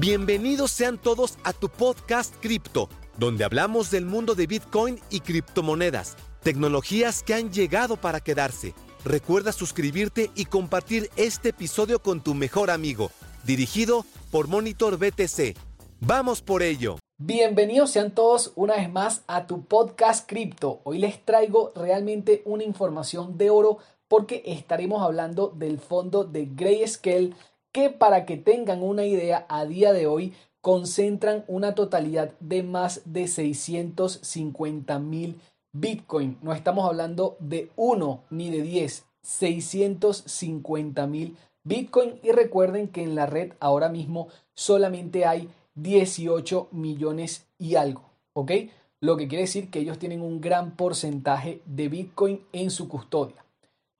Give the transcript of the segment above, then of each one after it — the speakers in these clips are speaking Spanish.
Bienvenidos sean todos a tu podcast Cripto, donde hablamos del mundo de Bitcoin y criptomonedas, tecnologías que han llegado para quedarse. Recuerda suscribirte y compartir este episodio con tu mejor amigo, dirigido por Monitor BTC. ¡Vamos por ello! Bienvenidos sean todos una vez más a tu podcast Cripto. Hoy les traigo realmente una información de oro porque estaremos hablando del fondo de Grayscale que para que tengan una idea a día de hoy concentran una totalidad de más de 650 mil Bitcoin. No estamos hablando de uno ni de 10, 650 mil Bitcoin. Y recuerden que en la red ahora mismo solamente hay 18 millones y algo. ¿Ok? Lo que quiere decir que ellos tienen un gran porcentaje de Bitcoin en su custodia.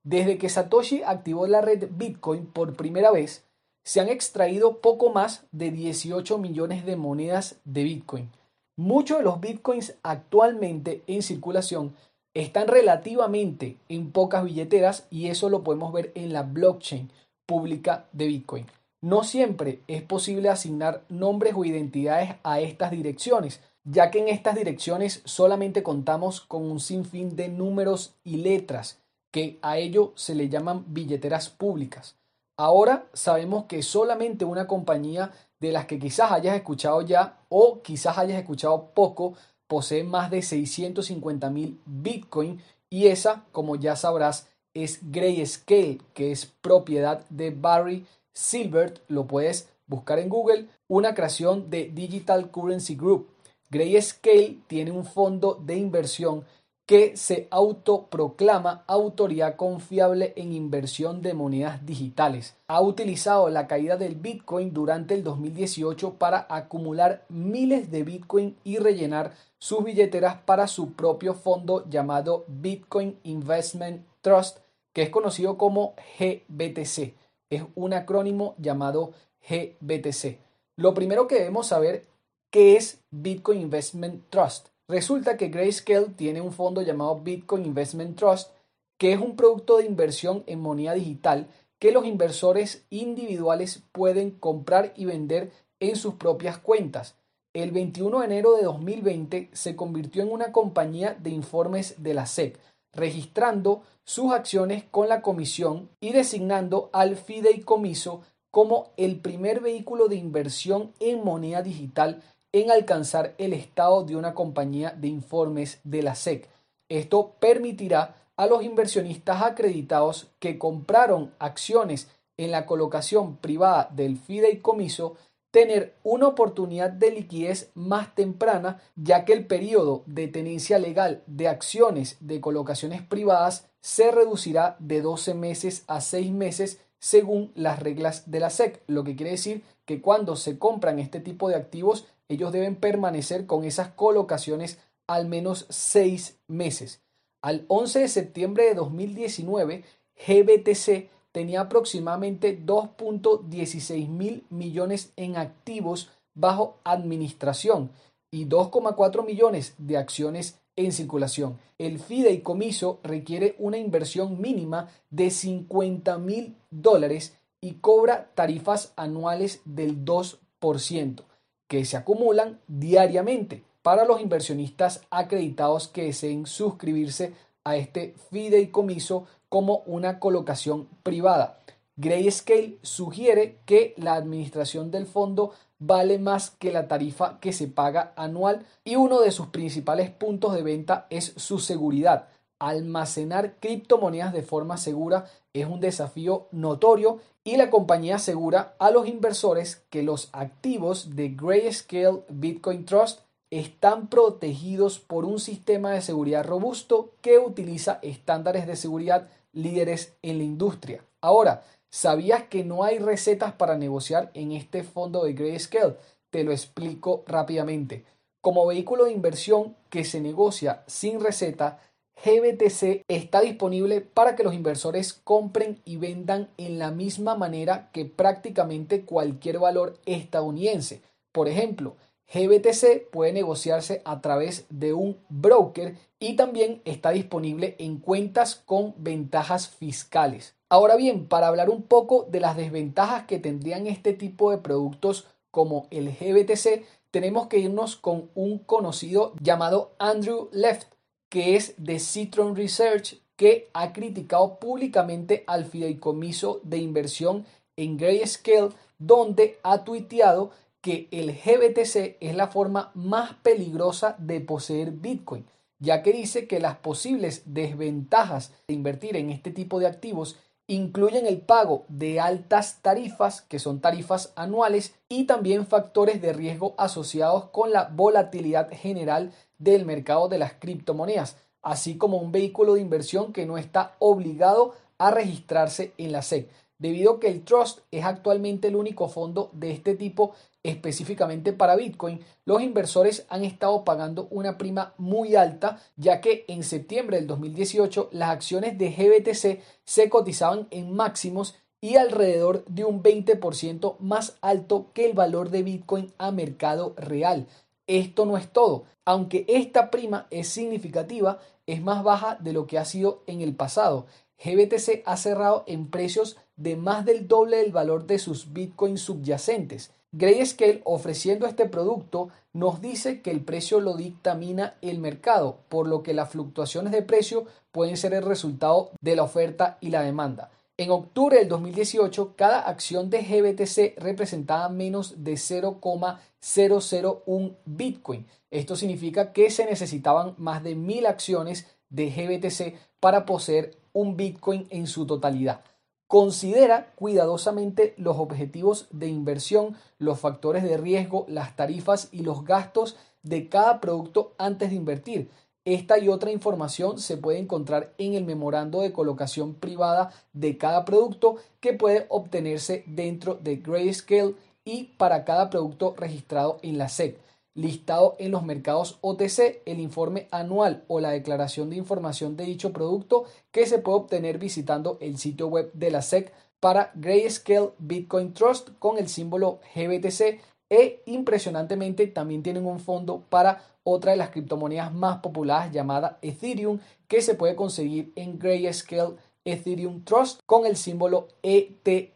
Desde que Satoshi activó la red Bitcoin por primera vez, se han extraído poco más de 18 millones de monedas de Bitcoin. Muchos de los Bitcoins actualmente en circulación están relativamente en pocas billeteras y eso lo podemos ver en la blockchain pública de Bitcoin. No siempre es posible asignar nombres o identidades a estas direcciones, ya que en estas direcciones solamente contamos con un sinfín de números y letras, que a ello se le llaman billeteras públicas. Ahora sabemos que solamente una compañía de las que quizás hayas escuchado ya o quizás hayas escuchado poco posee más de 650 mil Bitcoin y esa, como ya sabrás, es Grayscale, que es propiedad de Barry Silbert. Lo puedes buscar en Google, una creación de Digital Currency Group. Grayscale tiene un fondo de inversión que se autoproclama autoridad confiable en inversión de monedas digitales. Ha utilizado la caída del Bitcoin durante el 2018 para acumular miles de Bitcoin y rellenar sus billeteras para su propio fondo llamado Bitcoin Investment Trust, que es conocido como GBTC. Es un acrónimo llamado GBTC. Lo primero que debemos saber qué es Bitcoin Investment Trust. Resulta que Grayscale tiene un fondo llamado Bitcoin Investment Trust, que es un producto de inversión en moneda digital que los inversores individuales pueden comprar y vender en sus propias cuentas. El 21 de enero de 2020 se convirtió en una compañía de informes de la SEC, registrando sus acciones con la comisión y designando al fideicomiso como el primer vehículo de inversión en moneda digital en alcanzar el estado de una compañía de informes de la SEC. Esto permitirá a los inversionistas acreditados que compraron acciones en la colocación privada del fideicomiso tener una oportunidad de liquidez más temprana, ya que el periodo de tenencia legal de acciones de colocaciones privadas se reducirá de 12 meses a 6 meses según las reglas de la SEC, lo que quiere decir que cuando se compran este tipo de activos ellos deben permanecer con esas colocaciones al menos seis meses. Al 11 de septiembre de 2019, GBTC tenía aproximadamente 2.16 mil millones en activos bajo administración y 2,4 millones de acciones en circulación. El fideicomiso requiere una inversión mínima de 50 mil dólares y cobra tarifas anuales del 2% que se acumulan diariamente para los inversionistas acreditados que deseen suscribirse a este fideicomiso como una colocación privada. Grayscale sugiere que la administración del fondo vale más que la tarifa que se paga anual y uno de sus principales puntos de venta es su seguridad. Almacenar criptomonedas de forma segura es un desafío notorio y la compañía asegura a los inversores que los activos de Grayscale Bitcoin Trust están protegidos por un sistema de seguridad robusto que utiliza estándares de seguridad líderes en la industria. Ahora, ¿sabías que no hay recetas para negociar en este fondo de Grayscale? Te lo explico rápidamente. Como vehículo de inversión que se negocia sin receta, GBTC está disponible para que los inversores compren y vendan en la misma manera que prácticamente cualquier valor estadounidense. Por ejemplo, GBTC puede negociarse a través de un broker y también está disponible en cuentas con ventajas fiscales. Ahora bien, para hablar un poco de las desventajas que tendrían este tipo de productos como el GBTC, tenemos que irnos con un conocido llamado Andrew Left, que es de Citron Research, que ha criticado públicamente al fideicomiso de inversión en Grayscale, donde ha tuiteado que el GBTC es la forma más peligrosa de poseer Bitcoin, ya que dice que las posibles desventajas de invertir en este tipo de activos incluyen el pago de altas tarifas, que son tarifas anuales, y también factores de riesgo asociados con la volatilidad general del mercado de las criptomonedas, así como un vehículo de inversión que no está obligado a registrarse en la SEC. Debido a que el Trust es actualmente el único fondo de este tipo específicamente para Bitcoin, los inversores han estado pagando una prima muy alta, ya que en septiembre del 2018 las acciones de GBTC se cotizaban en máximos y alrededor de un 20% más alto que el valor de Bitcoin a mercado real. Esto no es todo. Aunque esta prima es significativa, es más baja de lo que ha sido en el pasado. GBTC ha cerrado en precios de más del doble del valor de sus bitcoins subyacentes. Grayscale ofreciendo este producto nos dice que el precio lo dictamina el mercado, por lo que las fluctuaciones de precio pueden ser el resultado de la oferta y la demanda. En octubre del 2018, cada acción de GBTC representaba menos de 0,001 Bitcoin. Esto significa que se necesitaban más de mil acciones de GBTC para poseer un Bitcoin en su totalidad. Considera cuidadosamente los objetivos de inversión, los factores de riesgo, las tarifas y los gastos de cada producto antes de invertir. Esta y otra información se puede encontrar en el memorando de colocación privada de cada producto que puede obtenerse dentro de Grayscale y para cada producto registrado en la SEC listado en los mercados OTC, el informe anual o la declaración de información de dicho producto que se puede obtener visitando el sitio web de la SEC para Grayscale Bitcoin Trust con el símbolo GBTC e impresionantemente también tienen un fondo para otra de las criptomonedas más populares llamada Ethereum que se puede conseguir en Grayscale Ethereum Trust con el símbolo ETHE.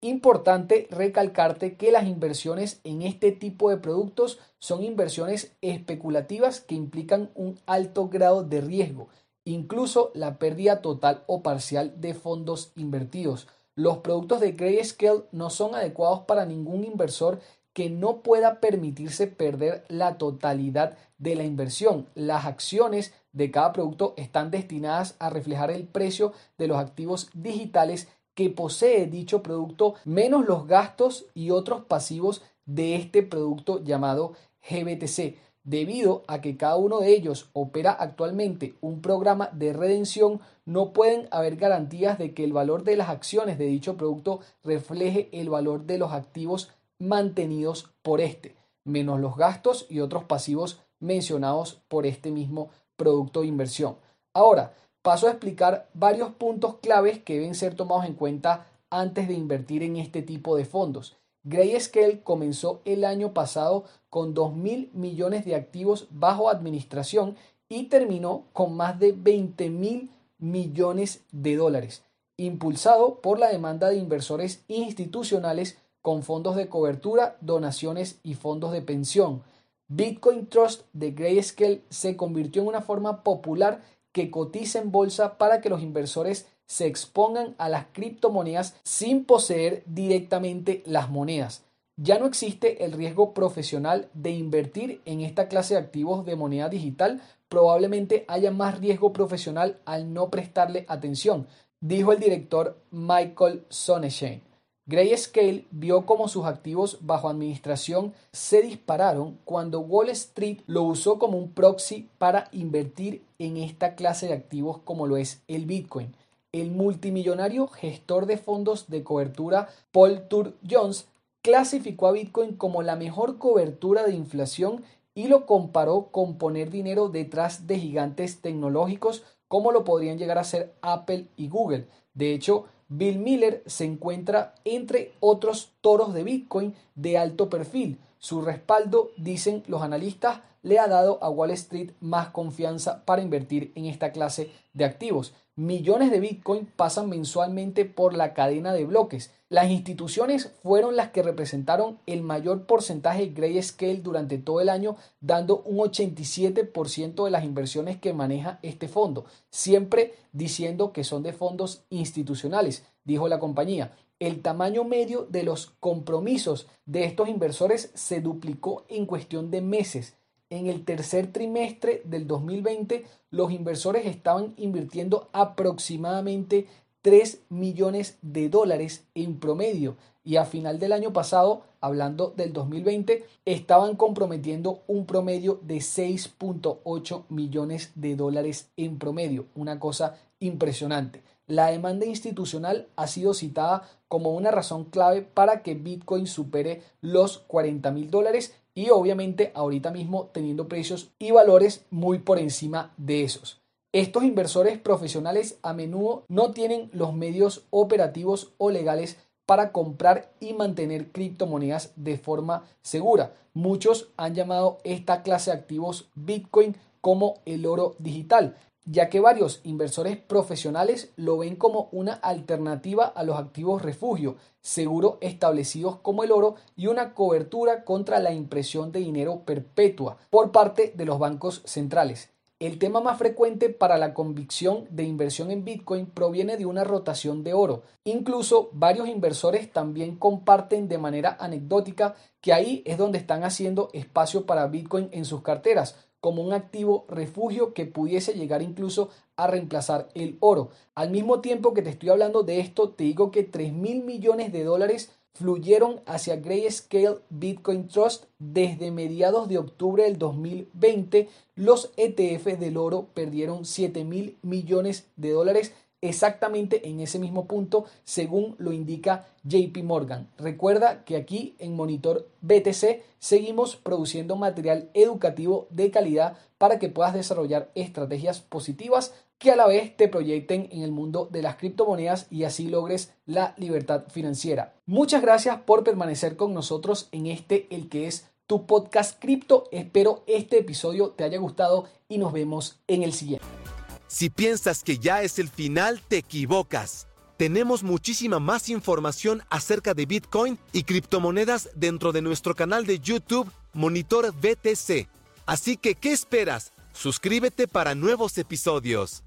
Importante recalcarte que las inversiones en este tipo de productos son inversiones especulativas que implican un alto grado de riesgo, incluso la pérdida total o parcial de fondos invertidos. Los productos de Grayscale no son adecuados para ningún inversor que no pueda permitirse perder la totalidad de la inversión. Las acciones de cada producto están destinadas a reflejar el precio de los activos digitales que posee dicho producto menos los gastos y otros pasivos de este producto llamado GBTC, debido a que cada uno de ellos opera actualmente un programa de redención, no pueden haber garantías de que el valor de las acciones de dicho producto refleje el valor de los activos mantenidos por este, menos los gastos y otros pasivos mencionados por este mismo producto de inversión. Ahora, paso a explicar varios puntos claves que deben ser tomados en cuenta antes de invertir en este tipo de fondos. Grayscale comenzó el año pasado con 2 mil millones de activos bajo administración y terminó con más de 20 mil millones de dólares, impulsado por la demanda de inversores institucionales con fondos de cobertura, donaciones y fondos de pensión. Bitcoin Trust de Grayscale se convirtió en una forma popular que en bolsa para que los inversores se expongan a las criptomonedas sin poseer directamente las monedas. Ya no existe el riesgo profesional de invertir en esta clase de activos de moneda digital. Probablemente haya más riesgo profesional al no prestarle atención, dijo el director Michael Sonnenschein. Grayscale vio cómo sus activos bajo administración se dispararon cuando Wall Street lo usó como un proxy para invertir en esta clase de activos como lo es el Bitcoin. El multimillonario gestor de fondos de cobertura Paul Tur Jones clasificó a Bitcoin como la mejor cobertura de inflación y lo comparó con poner dinero detrás de gigantes tecnológicos como lo podrían llegar a ser Apple y Google. De hecho, Bill Miller se encuentra entre otros toros de Bitcoin de alto perfil. Su respaldo, dicen los analistas, le ha dado a Wall Street más confianza para invertir en esta clase de activos. Millones de Bitcoin pasan mensualmente por la cadena de bloques. Las instituciones fueron las que representaron el mayor porcentaje de Grayscale durante todo el año, dando un 87% de las inversiones que maneja este fondo, siempre diciendo que son de fondos institucionales, dijo la compañía. El tamaño medio de los compromisos de estos inversores se duplicó en cuestión de meses. En el tercer trimestre del 2020 los inversores estaban invirtiendo aproximadamente 3 millones de dólares en promedio. Y a final del año pasado, hablando del 2020, estaban comprometiendo un promedio de 6.8 millones de dólares en promedio, una cosa impresionante. La demanda institucional ha sido citada como una razón clave para que Bitcoin supere los 40 mil dólares y obviamente ahorita mismo teniendo precios y valores muy por encima de esos. Estos inversores profesionales a menudo no tienen los medios operativos o legales para comprar y mantener criptomonedas de forma segura. Muchos han llamado esta clase de activos Bitcoin como el oro digital, ya que varios inversores profesionales lo ven como una alternativa a los activos refugio, seguro establecidos como el oro y una cobertura contra la impresión de dinero perpetua por parte de los bancos centrales. El tema más frecuente para la convicción de inversión en Bitcoin proviene de una rotación de oro. Incluso varios inversores también comparten de manera anecdótica que ahí es donde están haciendo espacio para Bitcoin en sus carteras, como un activo refugio que pudiese llegar incluso a reemplazar el oro. Al mismo tiempo que te estoy hablando de esto, te digo que 3 mil millones de dólares fluyeron hacia Grayscale Bitcoin Trust desde mediados de octubre del 2020. Los ETF del oro perdieron 7 mil millones de dólares exactamente en ese mismo punto según lo indica JP Morgan. Recuerda que aquí en Monitor BTC seguimos produciendo material educativo de calidad para que puedas desarrollar estrategias positivas que a la vez te proyecten en el mundo de las criptomonedas y así logres la libertad financiera. Muchas gracias por permanecer con nosotros en este el que es tu podcast cripto. Espero este episodio te haya gustado y nos vemos en el siguiente. Si piensas que ya es el final, te equivocas. Tenemos muchísima más información acerca de Bitcoin y criptomonedas dentro de nuestro canal de YouTube Monitor BTC. Así que, ¿qué esperas? Suscríbete para nuevos episodios.